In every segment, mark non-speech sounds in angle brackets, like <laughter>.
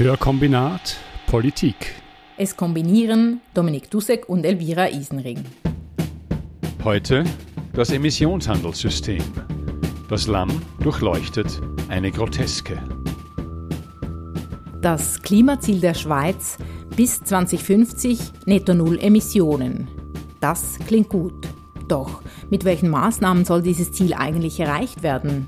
Hörkombinat Politik. Es kombinieren Dominik Dussek und Elvira Isenring. Heute das Emissionshandelssystem. Das Lamm durchleuchtet eine Groteske. Das Klimaziel der Schweiz bis 2050 netto null Emissionen. Das klingt gut. Doch mit welchen Maßnahmen soll dieses Ziel eigentlich erreicht werden?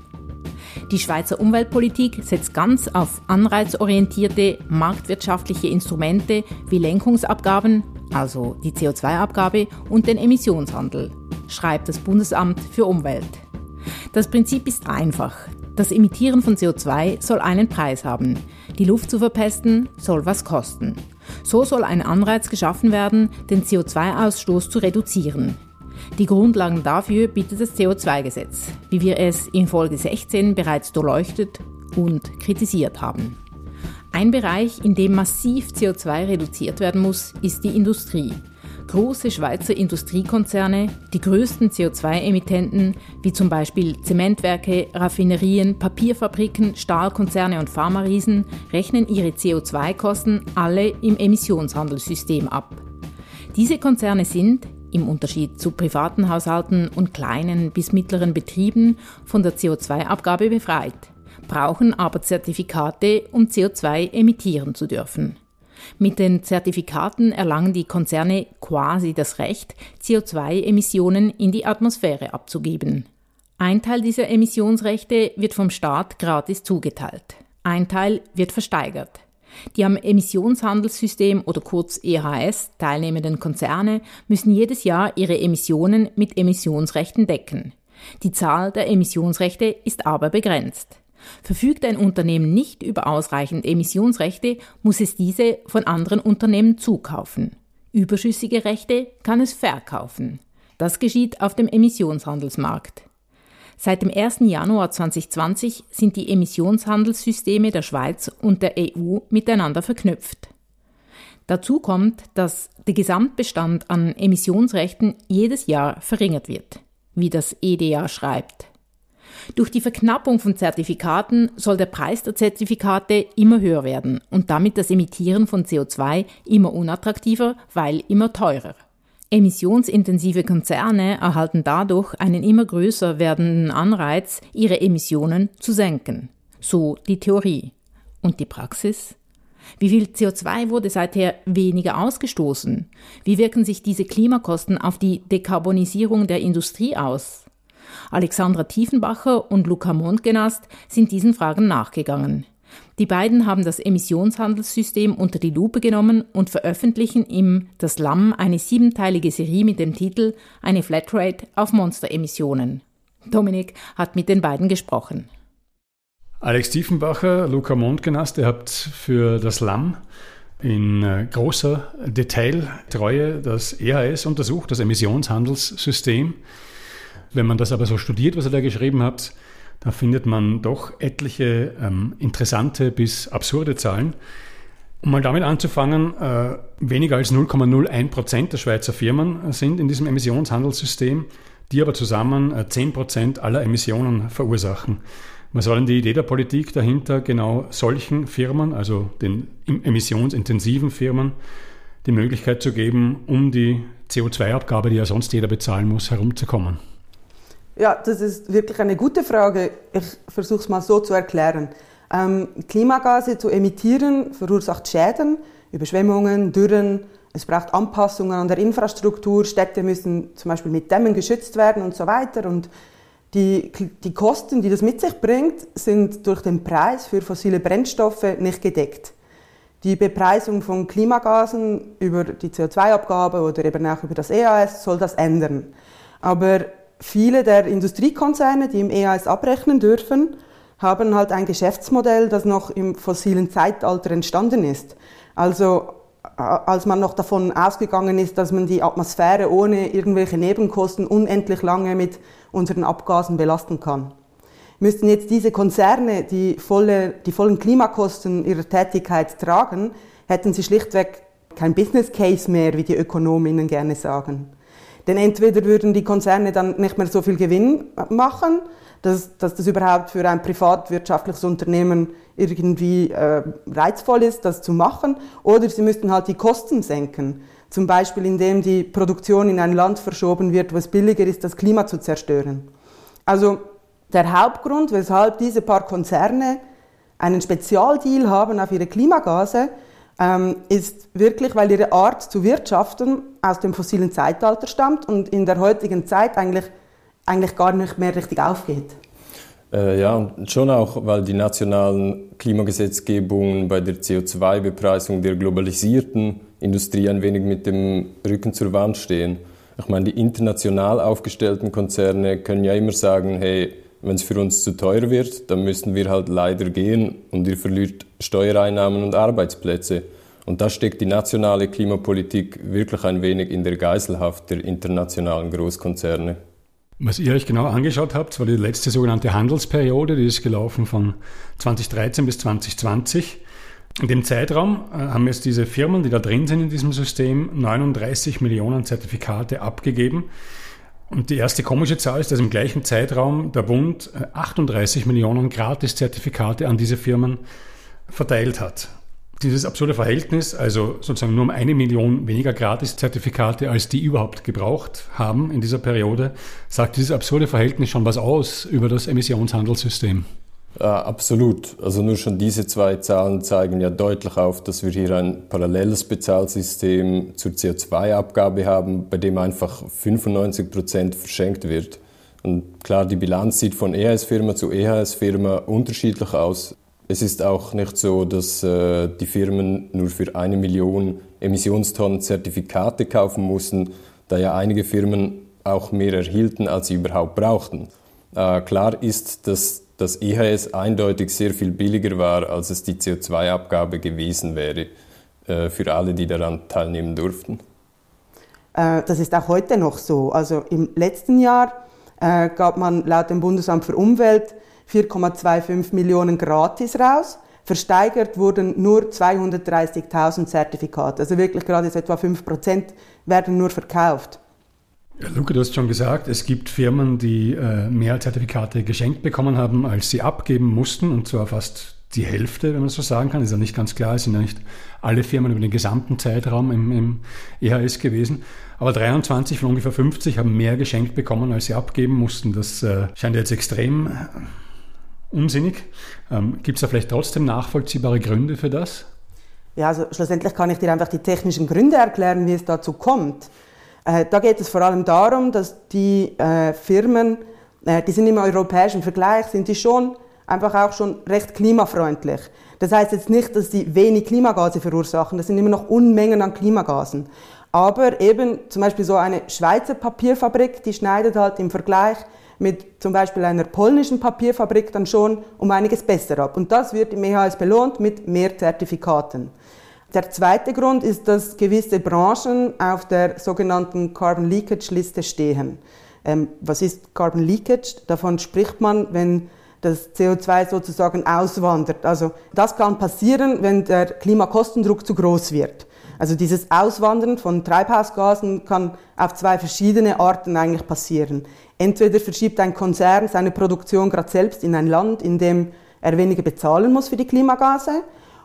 Die Schweizer Umweltpolitik setzt ganz auf anreizorientierte marktwirtschaftliche Instrumente wie Lenkungsabgaben, also die CO2-Abgabe und den Emissionshandel, schreibt das Bundesamt für Umwelt. Das Prinzip ist einfach. Das Emittieren von CO2 soll einen Preis haben. Die Luft zu verpesten soll was kosten. So soll ein Anreiz geschaffen werden, den CO2-Ausstoß zu reduzieren. Die Grundlagen dafür bietet das CO2-Gesetz, wie wir es in Folge 16 bereits durchleuchtet und kritisiert haben. Ein Bereich, in dem massiv CO2 reduziert werden muss, ist die Industrie. Große Schweizer Industriekonzerne, die größten CO2-Emittenten, wie zum Beispiel Zementwerke, Raffinerien, Papierfabriken, Stahlkonzerne und Pharmariesen, rechnen ihre CO2-Kosten alle im Emissionshandelssystem ab. Diese Konzerne sind, im Unterschied zu privaten Haushalten und kleinen bis mittleren Betrieben von der CO2-Abgabe befreit, brauchen aber Zertifikate, um CO2 emittieren zu dürfen. Mit den Zertifikaten erlangen die Konzerne quasi das Recht, CO2-Emissionen in die Atmosphäre abzugeben. Ein Teil dieser Emissionsrechte wird vom Staat gratis zugeteilt. Ein Teil wird versteigert. Die am Emissionshandelssystem oder kurz EHS teilnehmenden Konzerne müssen jedes Jahr ihre Emissionen mit Emissionsrechten decken. Die Zahl der Emissionsrechte ist aber begrenzt. Verfügt ein Unternehmen nicht über ausreichend Emissionsrechte, muss es diese von anderen Unternehmen zukaufen. Überschüssige Rechte kann es verkaufen. Das geschieht auf dem Emissionshandelsmarkt. Seit dem 1. Januar 2020 sind die Emissionshandelssysteme der Schweiz und der EU miteinander verknüpft. Dazu kommt, dass der Gesamtbestand an Emissionsrechten jedes Jahr verringert wird, wie das EDA schreibt. Durch die Verknappung von Zertifikaten soll der Preis der Zertifikate immer höher werden und damit das Emittieren von CO2 immer unattraktiver, weil immer teurer. Emissionsintensive Konzerne erhalten dadurch einen immer größer werdenden Anreiz, ihre Emissionen zu senken. So die Theorie. Und die Praxis? Wie viel CO2 wurde seither weniger ausgestoßen? Wie wirken sich diese Klimakosten auf die Dekarbonisierung der Industrie aus? Alexandra Tiefenbacher und Luca Montgenast sind diesen Fragen nachgegangen. Die beiden haben das Emissionshandelssystem unter die Lupe genommen und veröffentlichen im Das Lamm eine siebenteilige Serie mit dem Titel Eine Flatrate auf Monsteremissionen. Dominik hat mit den beiden gesprochen. Alex Tiefenbacher, Luca Mondgenast, ihr habt für das Lamm in äh, großer Detailtreue das EHS untersucht, das Emissionshandelssystem. Wenn man das aber so studiert, was ihr da geschrieben habt, da findet man doch etliche ähm, interessante bis absurde Zahlen. Um mal damit anzufangen, äh, weniger als 0,01 Prozent der Schweizer Firmen sind in diesem Emissionshandelssystem, die aber zusammen äh, 10 Prozent aller Emissionen verursachen. Was soll denn die Idee der Politik dahinter, genau solchen Firmen, also den emissionsintensiven Firmen, die Möglichkeit zu geben, um die CO2-Abgabe, die ja sonst jeder bezahlen muss, herumzukommen? Ja, das ist wirklich eine gute Frage. Ich versuche es mal so zu erklären. Ähm, Klimagase zu emittieren verursacht Schäden, Überschwemmungen, Dürren. Es braucht Anpassungen an der Infrastruktur. Städte müssen zum Beispiel mit Dämmen geschützt werden und so weiter. Und die, die Kosten, die das mit sich bringt, sind durch den Preis für fossile Brennstoffe nicht gedeckt. Die Bepreisung von Klimagasen über die CO2-Abgabe oder eben auch über das EAS soll das ändern. Aber viele der Industriekonzerne, die im EAS abrechnen dürfen, haben halt ein Geschäftsmodell, das noch im fossilen Zeitalter entstanden ist. Also als man noch davon ausgegangen ist, dass man die Atmosphäre ohne irgendwelche Nebenkosten unendlich lange mit unseren Abgasen belasten kann. Müssten jetzt diese Konzerne die, volle, die vollen Klimakosten ihrer Tätigkeit tragen, hätten sie schlichtweg kein Business Case mehr, wie die Ökonominnen gerne sagen. Denn entweder würden die Konzerne dann nicht mehr so viel Gewinn machen, dass, dass das überhaupt für ein privatwirtschaftliches Unternehmen irgendwie äh, reizvoll ist, das zu machen, oder sie müssten halt die Kosten senken. Zum Beispiel, indem die Produktion in ein Land verschoben wird, wo es billiger ist, das Klima zu zerstören. Also der Hauptgrund, weshalb diese paar Konzerne einen Spezialdeal haben auf ihre Klimagase, ist wirklich, weil ihre Art zu wirtschaften aus dem fossilen Zeitalter stammt und in der heutigen Zeit eigentlich, eigentlich gar nicht mehr richtig aufgeht. Äh, ja, und schon auch, weil die nationalen Klimagesetzgebungen bei der CO2-Bepreisung der globalisierten Industrie ein wenig mit dem Rücken zur Wand stehen. Ich meine, die international aufgestellten Konzerne können ja immer sagen, hey, wenn es für uns zu teuer wird, dann müssen wir halt leider gehen und ihr verliert Steuereinnahmen und Arbeitsplätze. Und da steckt die nationale Klimapolitik wirklich ein wenig in der Geiselhaft der internationalen Großkonzerne. Was ihr euch genau angeschaut habt, war die letzte sogenannte Handelsperiode, die ist gelaufen von 2013 bis 2020. In dem Zeitraum äh, haben jetzt diese Firmen, die da drin sind in diesem System, 39 Millionen Zertifikate abgegeben. Und die erste komische Zahl ist, dass im gleichen Zeitraum der Bund 38 äh, Millionen Gratis-Zertifikate an diese Firmen verteilt hat. Dieses absurde Verhältnis, also sozusagen nur um eine Million weniger Gratis-Zertifikate, als die überhaupt gebraucht haben in dieser Periode, sagt dieses absurde Verhältnis schon was aus über das Emissionshandelssystem. Ja, absolut. Also nur schon diese zwei Zahlen zeigen ja deutlich auf, dass wir hier ein paralleles Bezahlsystem zur CO2-Abgabe haben, bei dem einfach 95 Prozent verschenkt wird. Und klar, die Bilanz sieht von EHS-Firma zu EHS-Firma unterschiedlich aus. Es ist auch nicht so, dass äh, die Firmen nur für eine Million Emissionstonnen Zertifikate kaufen mussten, da ja einige Firmen auch mehr erhielten, als sie überhaupt brauchten. Äh, klar ist, dass dass EHS eindeutig sehr viel billiger war, als es die CO2-Abgabe gewesen wäre äh, für alle, die daran teilnehmen durften. Äh, das ist auch heute noch so. Also im letzten Jahr äh, gab man laut dem Bundesamt für Umwelt 4,25 Millionen gratis raus. Versteigert wurden nur 230.000 Zertifikate. Also wirklich gerade etwa 5 Prozent werden nur verkauft. Ja, Luca, du hast schon gesagt, es gibt Firmen, die äh, mehr Zertifikate geschenkt bekommen haben, als sie abgeben mussten, und zwar fast die Hälfte, wenn man so sagen kann. Ist ja nicht ganz klar, es sind ja nicht alle Firmen über den gesamten Zeitraum im, im EHS gewesen. Aber 23 von ungefähr 50 haben mehr geschenkt bekommen, als sie abgeben mussten. Das äh, scheint jetzt extrem äh, unsinnig. Ähm, Gibt es da vielleicht trotzdem nachvollziehbare Gründe für das? Ja, also schlussendlich kann ich dir einfach die technischen Gründe erklären, wie es dazu kommt. Äh, da geht es vor allem darum, dass die äh, Firmen, äh, die sind im europäischen Vergleich, sind die schon einfach auch schon recht klimafreundlich. Das heißt jetzt nicht, dass sie wenig Klimagase verursachen, das sind immer noch Unmengen an Klimagasen. Aber eben zum Beispiel so eine Schweizer Papierfabrik, die schneidet halt im Vergleich mit zum Beispiel einer polnischen Papierfabrik dann schon um einiges besser ab. Und das wird im EHS belohnt mit mehr Zertifikaten. Der zweite Grund ist, dass gewisse Branchen auf der sogenannten Carbon Leakage Liste stehen. Ähm, was ist Carbon Leakage? Davon spricht man, wenn das CO2 sozusagen auswandert. Also das kann passieren, wenn der Klimakostendruck zu groß wird. Also dieses Auswandern von Treibhausgasen kann auf zwei verschiedene Arten eigentlich passieren. Entweder verschiebt ein Konzern seine Produktion gerade selbst in ein Land, in dem er weniger bezahlen muss für die Klimagase,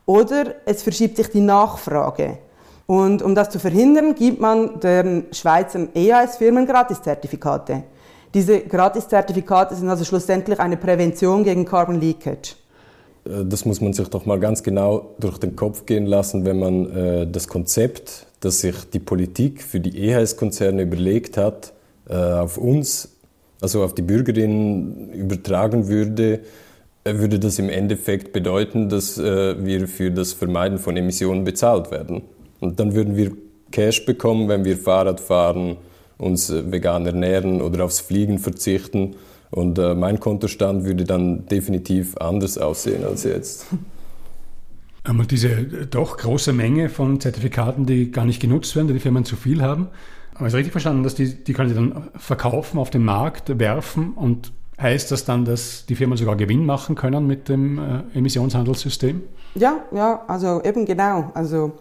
oder es verschiebt sich die Nachfrage. Und um das zu verhindern, gibt man den Schweizer EAS-Firmen Gratiszertifikate. Diese Gratiszertifikate sind also schlussendlich eine Prävention gegen Carbon Leakage. Äh, das muss man sich doch mal ganz genau durch den Kopf gehen lassen, wenn man äh, das Konzept, das sich die Politik für die EHS-Konzerne überlegt hat, äh, auf uns, also auf die Bürgerinnen übertragen würde würde das im Endeffekt bedeuten, dass äh, wir für das Vermeiden von Emissionen bezahlt werden. Und dann würden wir Cash bekommen, wenn wir Fahrrad fahren, uns äh, vegan ernähren oder aufs Fliegen verzichten. Und äh, mein Kontostand würde dann definitiv anders aussehen als jetzt. <laughs> Aber diese doch große Menge von Zertifikaten, die gar nicht genutzt werden, die die Firmen zu viel haben, habe ich richtig verstanden, dass die, die können sie dann verkaufen, auf den Markt werfen und Heißt das dann, dass die Firmen sogar Gewinn machen können mit dem äh, Emissionshandelssystem? Ja, ja, also eben genau. Also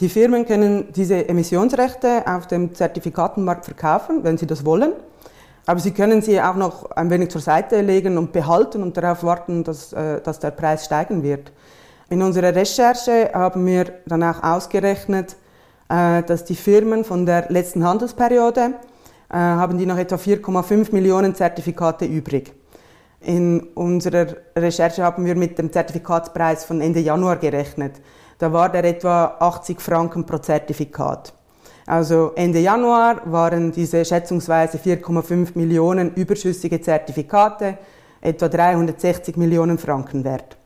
Die Firmen können diese Emissionsrechte auf dem Zertifikatenmarkt verkaufen, wenn sie das wollen. Aber sie können sie auch noch ein wenig zur Seite legen und behalten und darauf warten, dass, äh, dass der Preis steigen wird. In unserer Recherche haben wir dann auch ausgerechnet, äh, dass die Firmen von der letzten Handelsperiode haben die noch etwa 4,5 Millionen Zertifikate übrig. In unserer Recherche haben wir mit dem Zertifikatspreis von Ende Januar gerechnet. Da war der etwa 80 Franken pro Zertifikat. Also Ende Januar waren diese schätzungsweise 4,5 Millionen überschüssige Zertifikate etwa 360 Millionen Franken wert.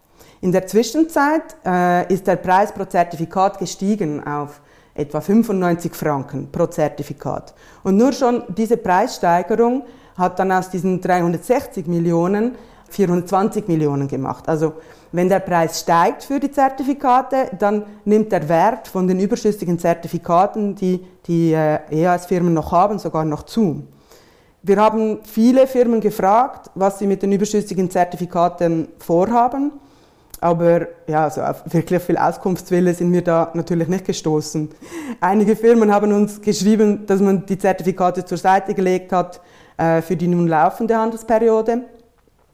In der Zwischenzeit äh, ist der Preis pro Zertifikat gestiegen auf etwa 95 Franken pro Zertifikat. Und nur schon diese Preissteigerung hat dann aus diesen 360 Millionen 420 Millionen gemacht. Also wenn der Preis steigt für die Zertifikate, dann nimmt der Wert von den überschüssigen Zertifikaten, die die äh, EAS-Firmen noch haben, sogar noch zu. Wir haben viele Firmen gefragt, was sie mit den überschüssigen Zertifikaten vorhaben. Aber ja, also auf wirklich viel Auskunftswille sind wir da natürlich nicht gestoßen. Einige Firmen haben uns geschrieben, dass man die Zertifikate zur Seite gelegt hat äh, für die nun laufende Handelsperiode.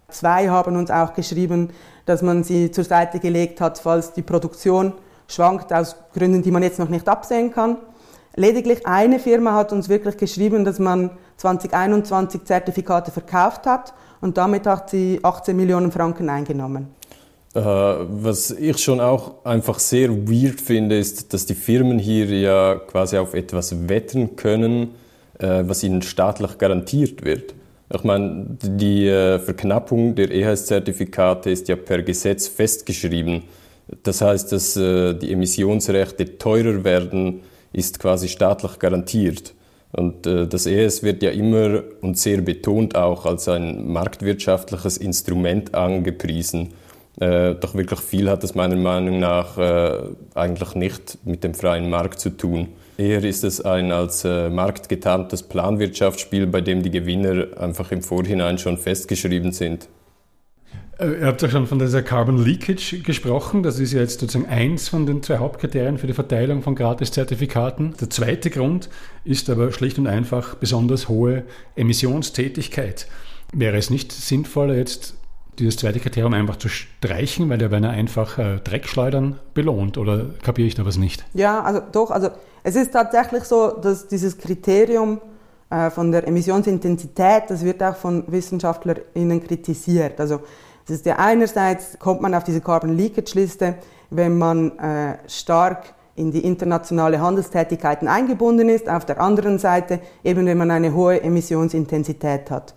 Zwei haben uns auch geschrieben, dass man sie zur Seite gelegt hat, falls die Produktion schwankt aus Gründen, die man jetzt noch nicht absehen kann. Lediglich eine Firma hat uns wirklich geschrieben, dass man 2021 Zertifikate verkauft hat und damit hat sie 18 Millionen Franken eingenommen. Äh, was ich schon auch einfach sehr weird finde, ist, dass die Firmen hier ja quasi auf etwas wetten können, äh, was ihnen staatlich garantiert wird. Ich meine, die äh, Verknappung der EHS-Zertifikate ist ja per Gesetz festgeschrieben. Das heißt, dass die Emissionsrechte teurer werden, ist quasi staatlich garantiert. Und das EHS wird ja immer und sehr betont auch als ein marktwirtschaftliches Instrument angepriesen. Äh, doch wirklich viel hat es meiner Meinung nach äh, eigentlich nicht mit dem freien Markt zu tun. Eher ist es ein als äh, Markt getarntes Planwirtschaftsspiel, bei dem die Gewinner einfach im Vorhinein schon festgeschrieben sind. Äh, ihr habt ja schon von dieser Carbon Leakage gesprochen. Das ist ja jetzt sozusagen eins von den zwei Hauptkriterien für die Verteilung von Gratiszertifikaten. Der zweite Grund ist aber schlicht und einfach besonders hohe Emissionstätigkeit. Wäre es nicht sinnvoller, jetzt dieses zweite Kriterium einfach zu streichen, weil der Werner einfach äh, Dreckschleudern belohnt oder kapiere ich da was nicht? Ja, also doch, also es ist tatsächlich so, dass dieses Kriterium äh, von der Emissionsintensität, das wird auch von WissenschaftlerInnen kritisiert. Also es ist ja einerseits kommt man auf diese Carbon Leakage Liste, wenn man äh, stark in die internationale Handelstätigkeiten eingebunden ist, auf der anderen Seite eben wenn man eine hohe Emissionsintensität hat.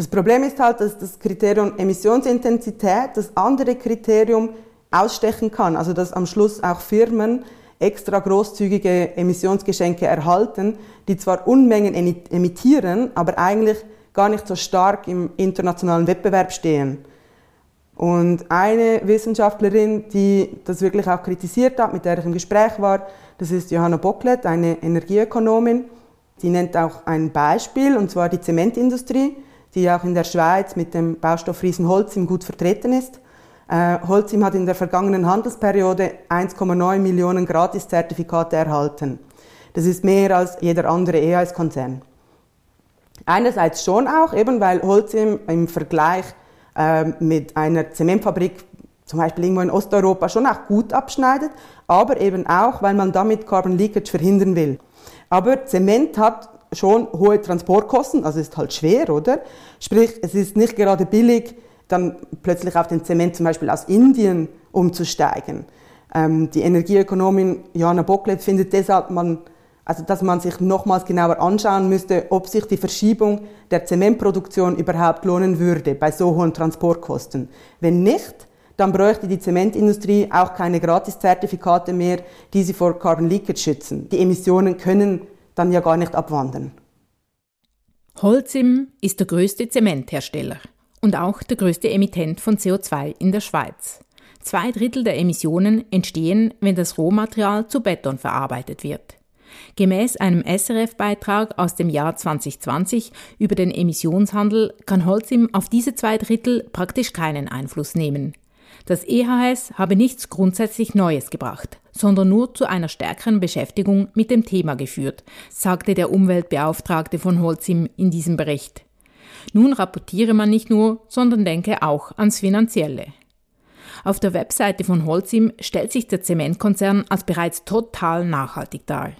Das Problem ist halt, dass das Kriterium Emissionsintensität das andere Kriterium ausstechen kann. Also dass am Schluss auch Firmen extra großzügige Emissionsgeschenke erhalten, die zwar Unmengen emittieren, aber eigentlich gar nicht so stark im internationalen Wettbewerb stehen. Und eine Wissenschaftlerin, die das wirklich auch kritisiert hat, mit der ich im Gespräch war, das ist Johanna Bocklet, eine Energieökonomin. Die nennt auch ein Beispiel, und zwar die Zementindustrie die auch in der Schweiz mit dem Baustoffriesen Holcim gut vertreten ist. Äh, Holcim hat in der vergangenen Handelsperiode 1,9 Millionen Gratiszertifikate erhalten. Das ist mehr als jeder andere EAS-Konzern. Einerseits schon auch, eben weil Holcim im Vergleich äh, mit einer Zementfabrik zum Beispiel irgendwo in Osteuropa schon auch gut abschneidet, aber eben auch, weil man damit Carbon Leakage verhindern will. Aber Zement hat schon hohe Transportkosten, also ist halt schwer, oder? Sprich, es ist nicht gerade billig, dann plötzlich auf den Zement zum Beispiel aus Indien umzusteigen. Ähm, die Energieökonomin Johanna Bocklet findet deshalb, man, also dass man sich nochmals genauer anschauen müsste, ob sich die Verschiebung der Zementproduktion überhaupt lohnen würde bei so hohen Transportkosten. Wenn nicht, dann bräuchte die Zementindustrie auch keine Gratiszertifikate mehr, die sie vor Carbon Leakage schützen. Die Emissionen können dann ja gar nicht abwandern. Holcim ist der größte Zementhersteller und auch der größte Emittent von CO2 in der Schweiz. Zwei Drittel der Emissionen entstehen, wenn das Rohmaterial zu Beton verarbeitet wird. Gemäß einem SRF-Beitrag aus dem Jahr 2020 über den Emissionshandel kann Holcim auf diese zwei Drittel praktisch keinen Einfluss nehmen. Das EHS habe nichts grundsätzlich Neues gebracht, sondern nur zu einer stärkeren Beschäftigung mit dem Thema geführt, sagte der Umweltbeauftragte von Holcim in diesem Bericht. Nun rapportiere man nicht nur, sondern denke auch ans Finanzielle. Auf der Webseite von Holcim stellt sich der Zementkonzern als bereits total nachhaltig dar.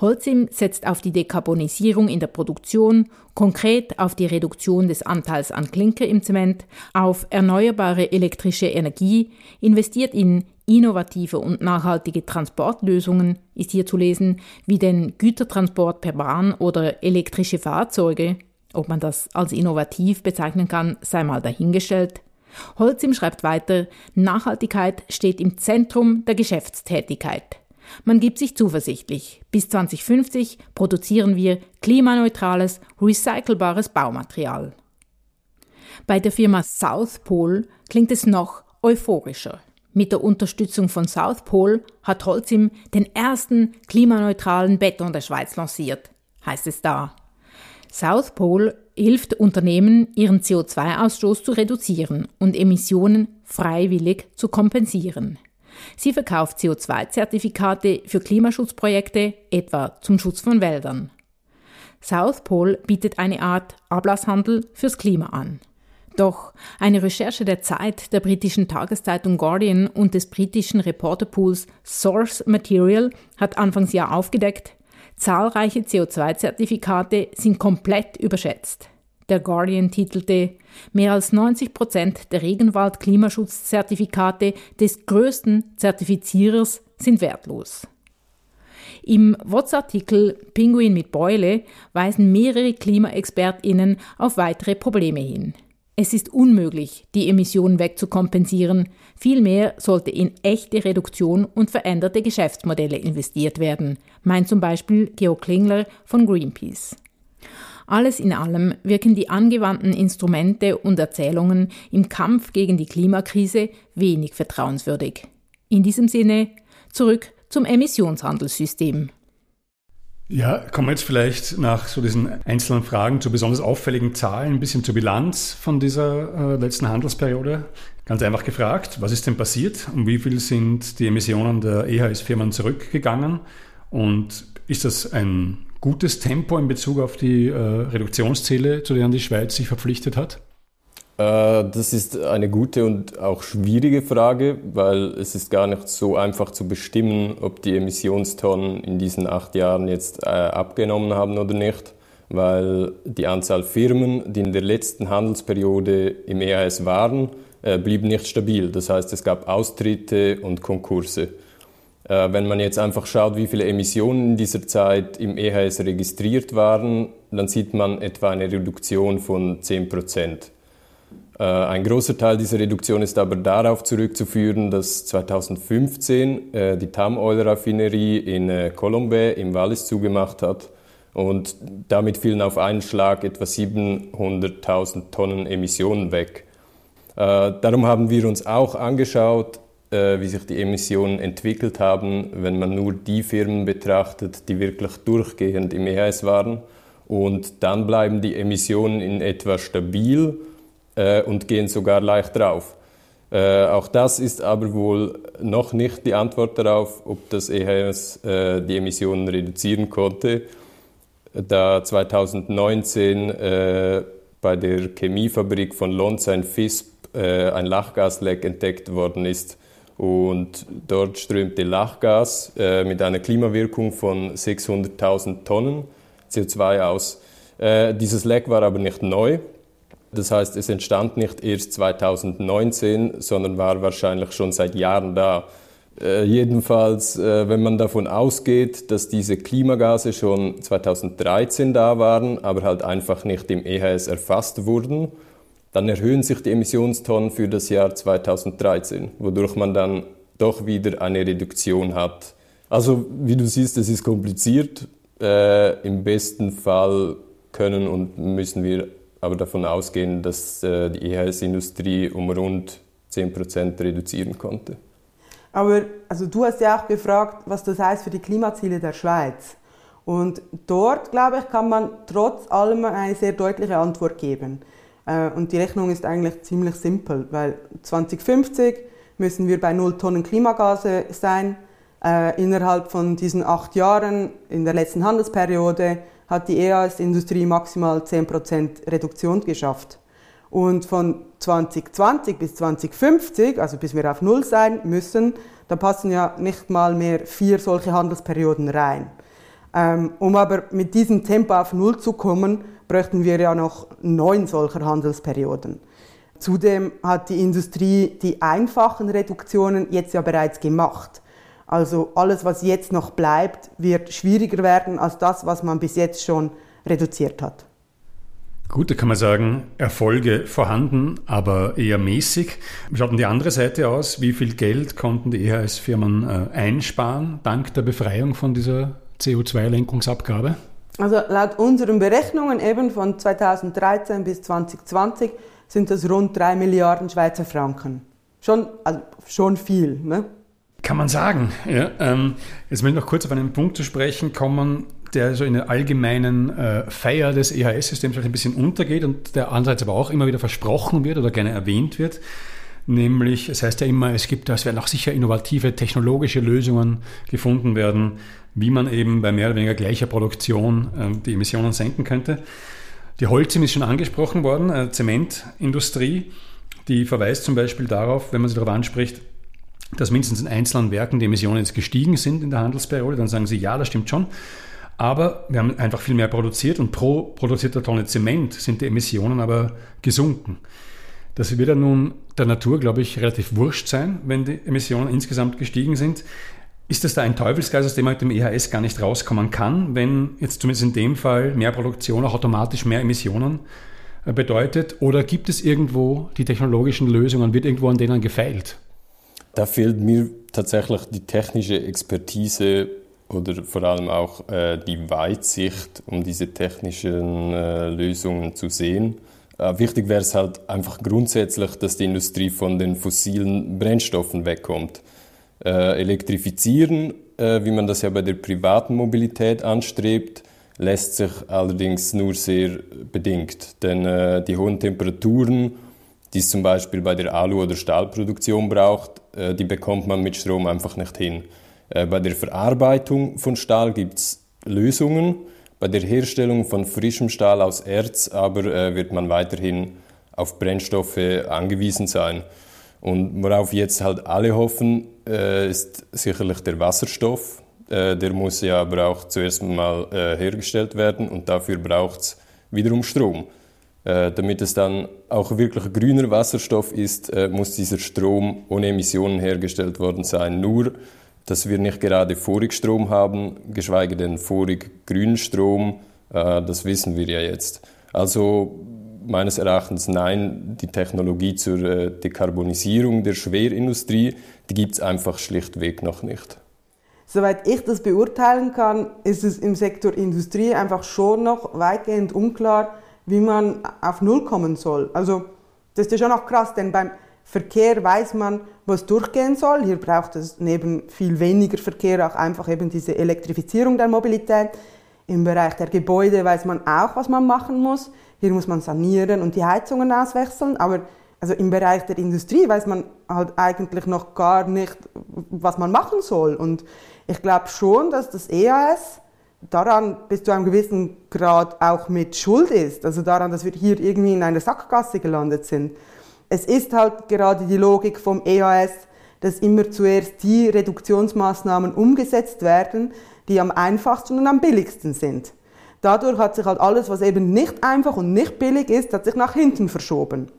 Holcim setzt auf die Dekarbonisierung in der Produktion, konkret auf die Reduktion des Anteils an Klinker im Zement, auf erneuerbare elektrische Energie, investiert in innovative und nachhaltige Transportlösungen, ist hier zu lesen, wie den Gütertransport per Bahn oder elektrische Fahrzeuge. Ob man das als innovativ bezeichnen kann, sei mal dahingestellt. Holcim schreibt weiter, Nachhaltigkeit steht im Zentrum der Geschäftstätigkeit. Man gibt sich zuversichtlich. Bis 2050 produzieren wir klimaneutrales, recycelbares Baumaterial. Bei der Firma South Pole klingt es noch euphorischer. Mit der Unterstützung von South Pole hat Holcim den ersten klimaneutralen Beton der Schweiz lanciert, heißt es da. South Pole hilft Unternehmen, ihren CO2-Ausstoß zu reduzieren und Emissionen freiwillig zu kompensieren. Sie verkauft CO2-Zertifikate für Klimaschutzprojekte, etwa zum Schutz von Wäldern. South Pole bietet eine Art Ablasshandel fürs Klima an. Doch eine Recherche der Zeit, der britischen Tageszeitung Guardian und des britischen Reporterpools Source Material hat Anfangsjahr aufgedeckt, zahlreiche CO2-Zertifikate sind komplett überschätzt. Der Guardian titelte, mehr als 90 Prozent der Regenwald-Klimaschutzzertifikate des größten Zertifizierers sind wertlos. Im WhatsApp-Artikel Pinguin mit Beule weisen mehrere KlimaexpertInnen auf weitere Probleme hin. Es ist unmöglich, die Emissionen wegzukompensieren. Vielmehr sollte in echte Reduktion und veränderte Geschäftsmodelle investiert werden, meint zum Beispiel Georg Klingler von Greenpeace. Alles in allem wirken die angewandten Instrumente und Erzählungen im Kampf gegen die Klimakrise wenig vertrauenswürdig. In diesem Sinne zurück zum Emissionshandelssystem. Ja, kommen wir jetzt vielleicht nach so diesen einzelnen Fragen zu besonders auffälligen Zahlen ein bisschen zur Bilanz von dieser äh, letzten Handelsperiode. Ganz einfach gefragt, was ist denn passiert? Um wie viel sind die Emissionen der EHS-Firmen zurückgegangen? Und ist das ein gutes Tempo in Bezug auf die äh, Reduktionsziele, zu denen die Schweiz sich verpflichtet hat? Äh, das ist eine gute und auch schwierige Frage, weil es ist gar nicht so einfach zu bestimmen, ob die Emissionstonnen in diesen acht Jahren jetzt äh, abgenommen haben oder nicht, weil die Anzahl Firmen, die in der letzten Handelsperiode im EAS waren, äh, blieb nicht stabil. Das heißt, es gab Austritte und Konkurse. Äh, wenn man jetzt einfach schaut, wie viele Emissionen in dieser Zeit im EHS registriert waren, dann sieht man etwa eine Reduktion von 10 Prozent. Äh, ein großer Teil dieser Reduktion ist aber darauf zurückzuführen, dass 2015 äh, die Tam Oil Raffinerie in Colombe im Wallis zugemacht hat und damit fielen auf einen Schlag etwa 700.000 Tonnen Emissionen weg. Darum haben wir uns auch angeschaut, wie sich die Emissionen entwickelt haben, wenn man nur die Firmen betrachtet, die wirklich durchgehend im EHS waren. Und dann bleiben die Emissionen in etwa stabil äh, und gehen sogar leicht drauf. Äh, auch das ist aber wohl noch nicht die Antwort darauf, ob das EHS äh, die Emissionen reduzieren konnte, da 2019 äh, bei der Chemiefabrik von Lonza in Fisp äh, ein Lachgasleck entdeckt worden ist, und dort strömte Lachgas äh, mit einer Klimawirkung von 600.000 Tonnen CO2 aus. Äh, dieses Leck war aber nicht neu. Das heißt, es entstand nicht erst 2019, sondern war wahrscheinlich schon seit Jahren da. Äh, jedenfalls, äh, wenn man davon ausgeht, dass diese Klimagase schon 2013 da waren, aber halt einfach nicht im EHS erfasst wurden, dann erhöhen sich die Emissionstonnen für das Jahr 2013, wodurch man dann doch wieder eine Reduktion hat. Also wie du siehst, es ist kompliziert. Äh, Im besten Fall können und müssen wir aber davon ausgehen, dass äh, die EHS-Industrie um rund 10% reduzieren konnte. Aber also du hast ja auch gefragt, was das heißt für die Klimaziele der Schweiz. Und dort, glaube ich, kann man trotz allem eine sehr deutliche Antwort geben. Äh, und die Rechnung ist eigentlich ziemlich simpel, weil 2050 müssen wir bei null Tonnen Klimagase sein. Äh, innerhalb von diesen acht Jahren in der letzten Handelsperiode hat die EAS-Industrie maximal 10% Reduktion geschafft. Und von 2020 bis 2050, also bis wir auf Null sein müssen, da passen ja nicht mal mehr vier solche Handelsperioden rein. Ähm, um aber mit diesem Tempo auf Null zu kommen, bräuchten wir ja noch neun solcher Handelsperioden. Zudem hat die Industrie die einfachen Reduktionen jetzt ja bereits gemacht. Also alles, was jetzt noch bleibt, wird schwieriger werden als das, was man bis jetzt schon reduziert hat. Gut, da kann man sagen, Erfolge vorhanden, aber eher mäßig. Wie schaut denn die andere Seite aus? Wie viel Geld konnten die EHS-Firmen äh, einsparen dank der Befreiung von dieser CO2-Lenkungsabgabe? Also laut unseren Berechnungen eben von 2013 bis 2020 sind das rund 3 Milliarden Schweizer Franken. Schon, also schon viel. Ne? Kann man sagen. Ja, ähm, jetzt möchte ich noch kurz auf einen Punkt zu sprechen kommen, der so in der allgemeinen äh, Feier des EHS-Systems ein bisschen untergeht und der andererseits aber auch immer wieder versprochen wird oder gerne erwähnt wird. Nämlich, es heißt ja immer, es gibt, es werden auch sicher innovative technologische Lösungen gefunden werden, wie man eben bei mehr oder weniger gleicher Produktion äh, die Emissionen senken könnte. Die Holzim ist schon angesprochen worden, äh, Zementindustrie, die verweist zum Beispiel darauf, wenn man sie darauf anspricht, dass mindestens in einzelnen Werken die Emissionen jetzt gestiegen sind in der Handelsperiode, dann sagen sie, ja, das stimmt schon. Aber wir haben einfach viel mehr produziert und pro produzierter Tonne Zement sind die Emissionen aber gesunken. Das wird ja nun der Natur, glaube ich, relativ wurscht sein, wenn die Emissionen insgesamt gestiegen sind. Ist das da ein Teufelskreis, aus dem man mit dem EHS gar nicht rauskommen kann, wenn jetzt zumindest in dem Fall mehr Produktion auch automatisch mehr Emissionen äh, bedeutet? Oder gibt es irgendwo die technologischen Lösungen, wird irgendwo an denen gefeilt? Da fehlt mir tatsächlich die technische Expertise oder vor allem auch äh, die Weitsicht, um diese technischen äh, Lösungen zu sehen. Äh, wichtig wäre es halt einfach grundsätzlich, dass die Industrie von den fossilen Brennstoffen wegkommt. Äh, elektrifizieren, äh, wie man das ja bei der privaten Mobilität anstrebt, lässt sich allerdings nur sehr bedingt, denn äh, die hohen Temperaturen die es zum Beispiel bei der Alu- oder Stahlproduktion braucht, äh, die bekommt man mit Strom einfach nicht hin. Äh, bei der Verarbeitung von Stahl gibt es Lösungen. Bei der Herstellung von frischem Stahl aus Erz aber äh, wird man weiterhin auf Brennstoffe angewiesen sein. Und worauf jetzt halt alle hoffen, ist sicherlich der Wasserstoff. Der muss ja aber auch zuerst mal hergestellt werden und dafür braucht es wiederum Strom. Äh, damit es dann auch wirklich grüner Wasserstoff ist, äh, muss dieser Strom ohne Emissionen hergestellt worden sein. Nur, dass wir nicht gerade Vorigstrom haben, geschweige denn vorig grünen Strom, äh, das wissen wir ja jetzt. Also meines Erachtens nein, die Technologie zur Dekarbonisierung der Schwerindustrie, die gibt es einfach schlichtweg noch nicht. Soweit ich das beurteilen kann, ist es im Sektor Industrie einfach schon noch weitgehend unklar, wie man auf Null kommen soll. Also das ist ja schon auch krass, denn beim Verkehr weiß man, was durchgehen soll. Hier braucht es neben viel weniger Verkehr auch einfach eben diese Elektrifizierung der Mobilität. Im Bereich der Gebäude weiß man auch, was man machen muss. Hier muss man sanieren und die Heizungen auswechseln. Aber also im Bereich der Industrie weiß man halt eigentlich noch gar nicht, was man machen soll. Und ich glaube schon, dass das EAS daran bis zu einem gewissen Grad auch mit Schuld ist. Also daran, dass wir hier irgendwie in einer Sackgasse gelandet sind. Es ist halt gerade die Logik vom EAS, dass immer zuerst die Reduktionsmaßnahmen umgesetzt werden, die am einfachsten und am billigsten sind. Dadurch hat sich halt alles, was eben nicht einfach und nicht billig ist, hat sich nach hinten verschoben.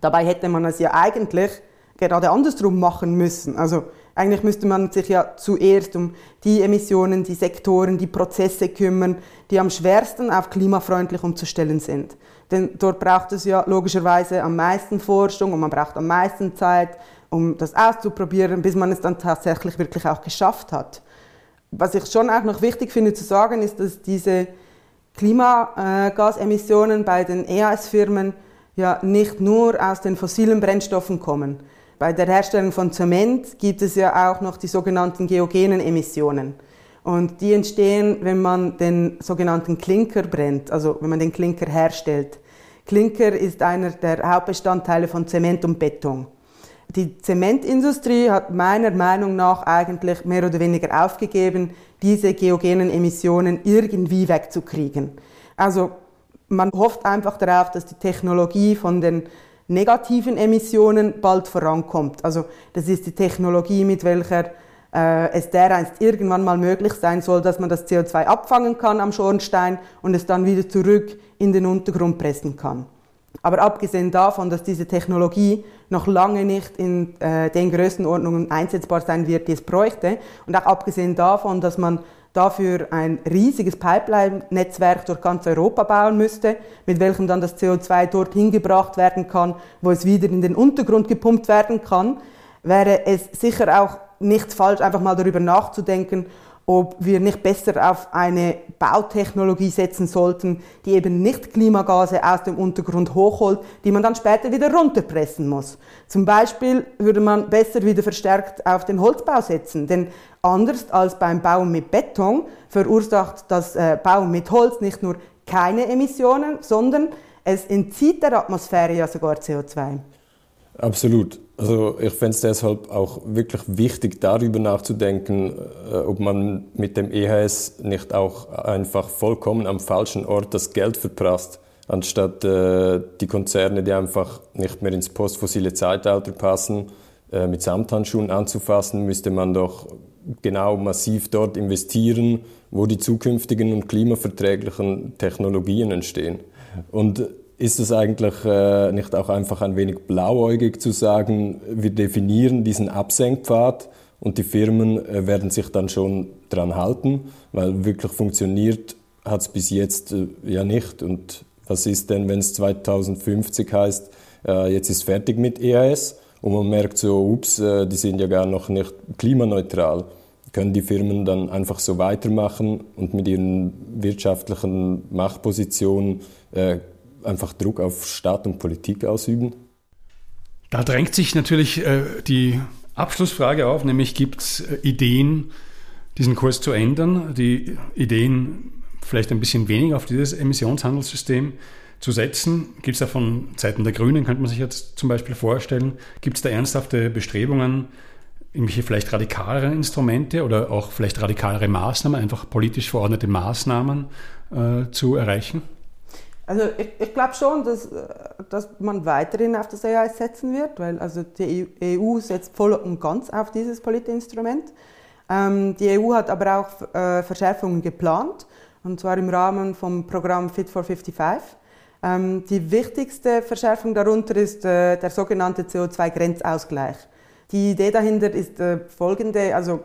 Dabei hätte man es ja eigentlich gerade andersrum machen müssen. Also eigentlich müsste man sich ja zuerst um die Emissionen, die Sektoren, die Prozesse kümmern, die am schwersten auf klimafreundlich umzustellen sind. Denn dort braucht es ja logischerweise am meisten Forschung und man braucht am meisten Zeit, um das auszuprobieren, bis man es dann tatsächlich wirklich auch geschafft hat. Was ich schon auch noch wichtig finde zu sagen, ist, dass diese Klimagasemissionen bei den EAS-Firmen ja nicht nur aus den fossilen Brennstoffen kommen. Bei der Herstellung von Zement gibt es ja auch noch die sogenannten geogenen Emissionen. Und die entstehen, wenn man den sogenannten Klinker brennt, also wenn man den Klinker herstellt. Klinker ist einer der Hauptbestandteile von Zement und Beton. Die Zementindustrie hat meiner Meinung nach eigentlich mehr oder weniger aufgegeben, diese geogenen Emissionen irgendwie wegzukriegen. Also man hofft einfach darauf, dass die Technologie von den negativen Emissionen bald vorankommt. Also das ist die Technologie, mit welcher äh, es dereinst irgendwann mal möglich sein soll, dass man das CO2 abfangen kann am Schornstein und es dann wieder zurück in den Untergrund pressen kann. Aber abgesehen davon, dass diese Technologie noch lange nicht in äh, den Größenordnungen einsetzbar sein wird, die es bräuchte, und auch abgesehen davon, dass man dafür ein riesiges Pipeline-Netzwerk durch ganz Europa bauen müsste, mit welchem dann das CO2 dorthin gebracht werden kann, wo es wieder in den Untergrund gepumpt werden kann, wäre es sicher auch nicht falsch, einfach mal darüber nachzudenken, ob wir nicht besser auf eine Bautechnologie setzen sollten, die eben nicht Klimagase aus dem Untergrund hochholt, die man dann später wieder runterpressen muss. Zum Beispiel würde man besser wieder verstärkt auf den Holzbau setzen, denn anders als beim Bauen mit Beton verursacht das äh, Bauen mit Holz nicht nur keine Emissionen, sondern es entzieht der Atmosphäre ja sogar CO2. Absolut. Also ich fände es deshalb auch wirklich wichtig, darüber nachzudenken, äh, ob man mit dem EHS nicht auch einfach vollkommen am falschen Ort das Geld verprasst, anstatt äh, die Konzerne, die einfach nicht mehr ins postfossile Zeitalter passen, äh, mit Samthandschuhen anzufassen, müsste man doch genau massiv dort investieren, wo die zukünftigen und klimaverträglichen Technologien entstehen. Und ist es eigentlich äh, nicht auch einfach ein wenig blauäugig zu sagen, wir definieren diesen Absenkpfad und die Firmen äh, werden sich dann schon dran halten, weil wirklich funktioniert hat es bis jetzt äh, ja nicht. Und was ist denn, wenn es 2050 heißt, äh, jetzt ist fertig mit EAS und man merkt so, ups, äh, die sind ja gar noch nicht klimaneutral. Können die Firmen dann einfach so weitermachen und mit ihren wirtschaftlichen Machtpositionen äh, einfach Druck auf Staat und Politik ausüben? Da drängt sich natürlich äh, die Abschlussfrage auf, nämlich gibt es äh, Ideen, diesen Kurs zu ändern, die Ideen vielleicht ein bisschen weniger auf dieses Emissionshandelssystem zu setzen? Gibt es da von Seiten der Grünen, könnte man sich jetzt zum Beispiel vorstellen, gibt es da ernsthafte Bestrebungen, irgendwelche vielleicht radikalere Instrumente oder auch vielleicht radikalere Maßnahmen, einfach politisch verordnete Maßnahmen äh, zu erreichen? Also ich, ich glaube schon, dass, dass man weiterhin auf das AI setzen wird, weil also die EU setzt voll und ganz auf dieses Politinstrument. Ähm, die EU hat aber auch äh, Verschärfungen geplant, und zwar im Rahmen vom Programm Fit for 55. Ähm, die wichtigste Verschärfung darunter ist äh, der sogenannte CO2-Grenzausgleich. Die Idee dahinter ist äh, folgende, also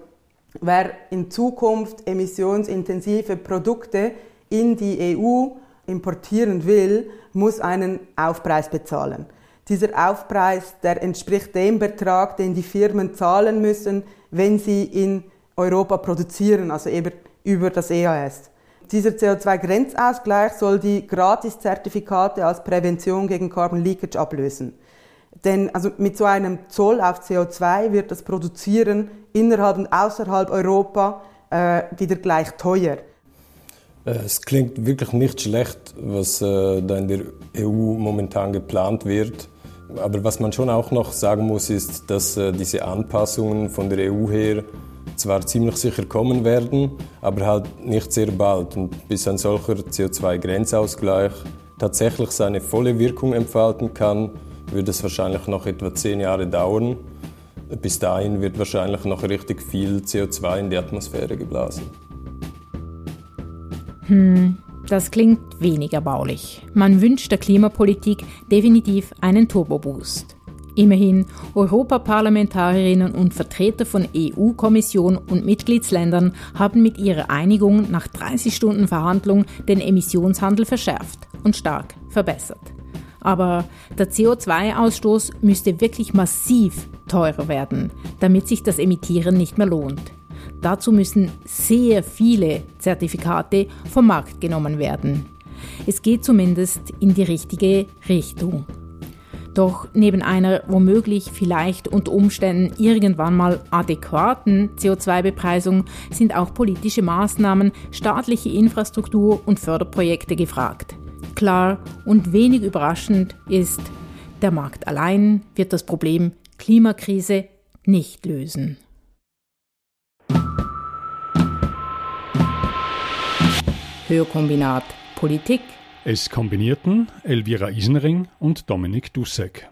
wer in Zukunft emissionsintensive Produkte in die EU importieren will, muss einen Aufpreis bezahlen. Dieser Aufpreis, der entspricht dem Betrag, den die Firmen zahlen müssen, wenn sie in Europa produzieren, also eben über das EAS. Dieser CO2-Grenzausgleich soll die Gratiszertifikate als Prävention gegen Carbon Leakage ablösen. Denn also mit so einem Zoll auf CO2 wird das Produzieren innerhalb und außerhalb Europa äh, wieder gleich teuer. Es klingt wirklich nicht schlecht, was äh, da in der EU momentan geplant wird. Aber was man schon auch noch sagen muss, ist, dass äh, diese Anpassungen von der EU her zwar ziemlich sicher kommen werden, aber halt nicht sehr bald. Und bis ein solcher CO2-Grenzausgleich tatsächlich seine volle Wirkung entfalten kann, wird es wahrscheinlich noch etwa zehn Jahre dauern. Bis dahin wird wahrscheinlich noch richtig viel CO2 in die Atmosphäre geblasen. Hm, das klingt weniger baulich. Man wünscht der Klimapolitik definitiv einen Turboboost. Immerhin, Europaparlamentarierinnen und Vertreter von EU-Kommission und Mitgliedsländern haben mit ihrer Einigung nach 30 Stunden Verhandlung den Emissionshandel verschärft und stark verbessert. Aber der CO2-Ausstoß müsste wirklich massiv teurer werden, damit sich das Emittieren nicht mehr lohnt. Dazu müssen sehr viele Zertifikate vom Markt genommen werden. Es geht zumindest in die richtige Richtung. Doch neben einer womöglich vielleicht unter Umständen irgendwann mal adäquaten CO2-Bepreisung sind auch politische Maßnahmen, staatliche Infrastruktur und Förderprojekte gefragt. Klar und wenig überraschend ist, der Markt allein wird das Problem Klimakrise nicht lösen. Hörkombinat Politik. Es kombinierten Elvira Isenring und Dominik Dussek.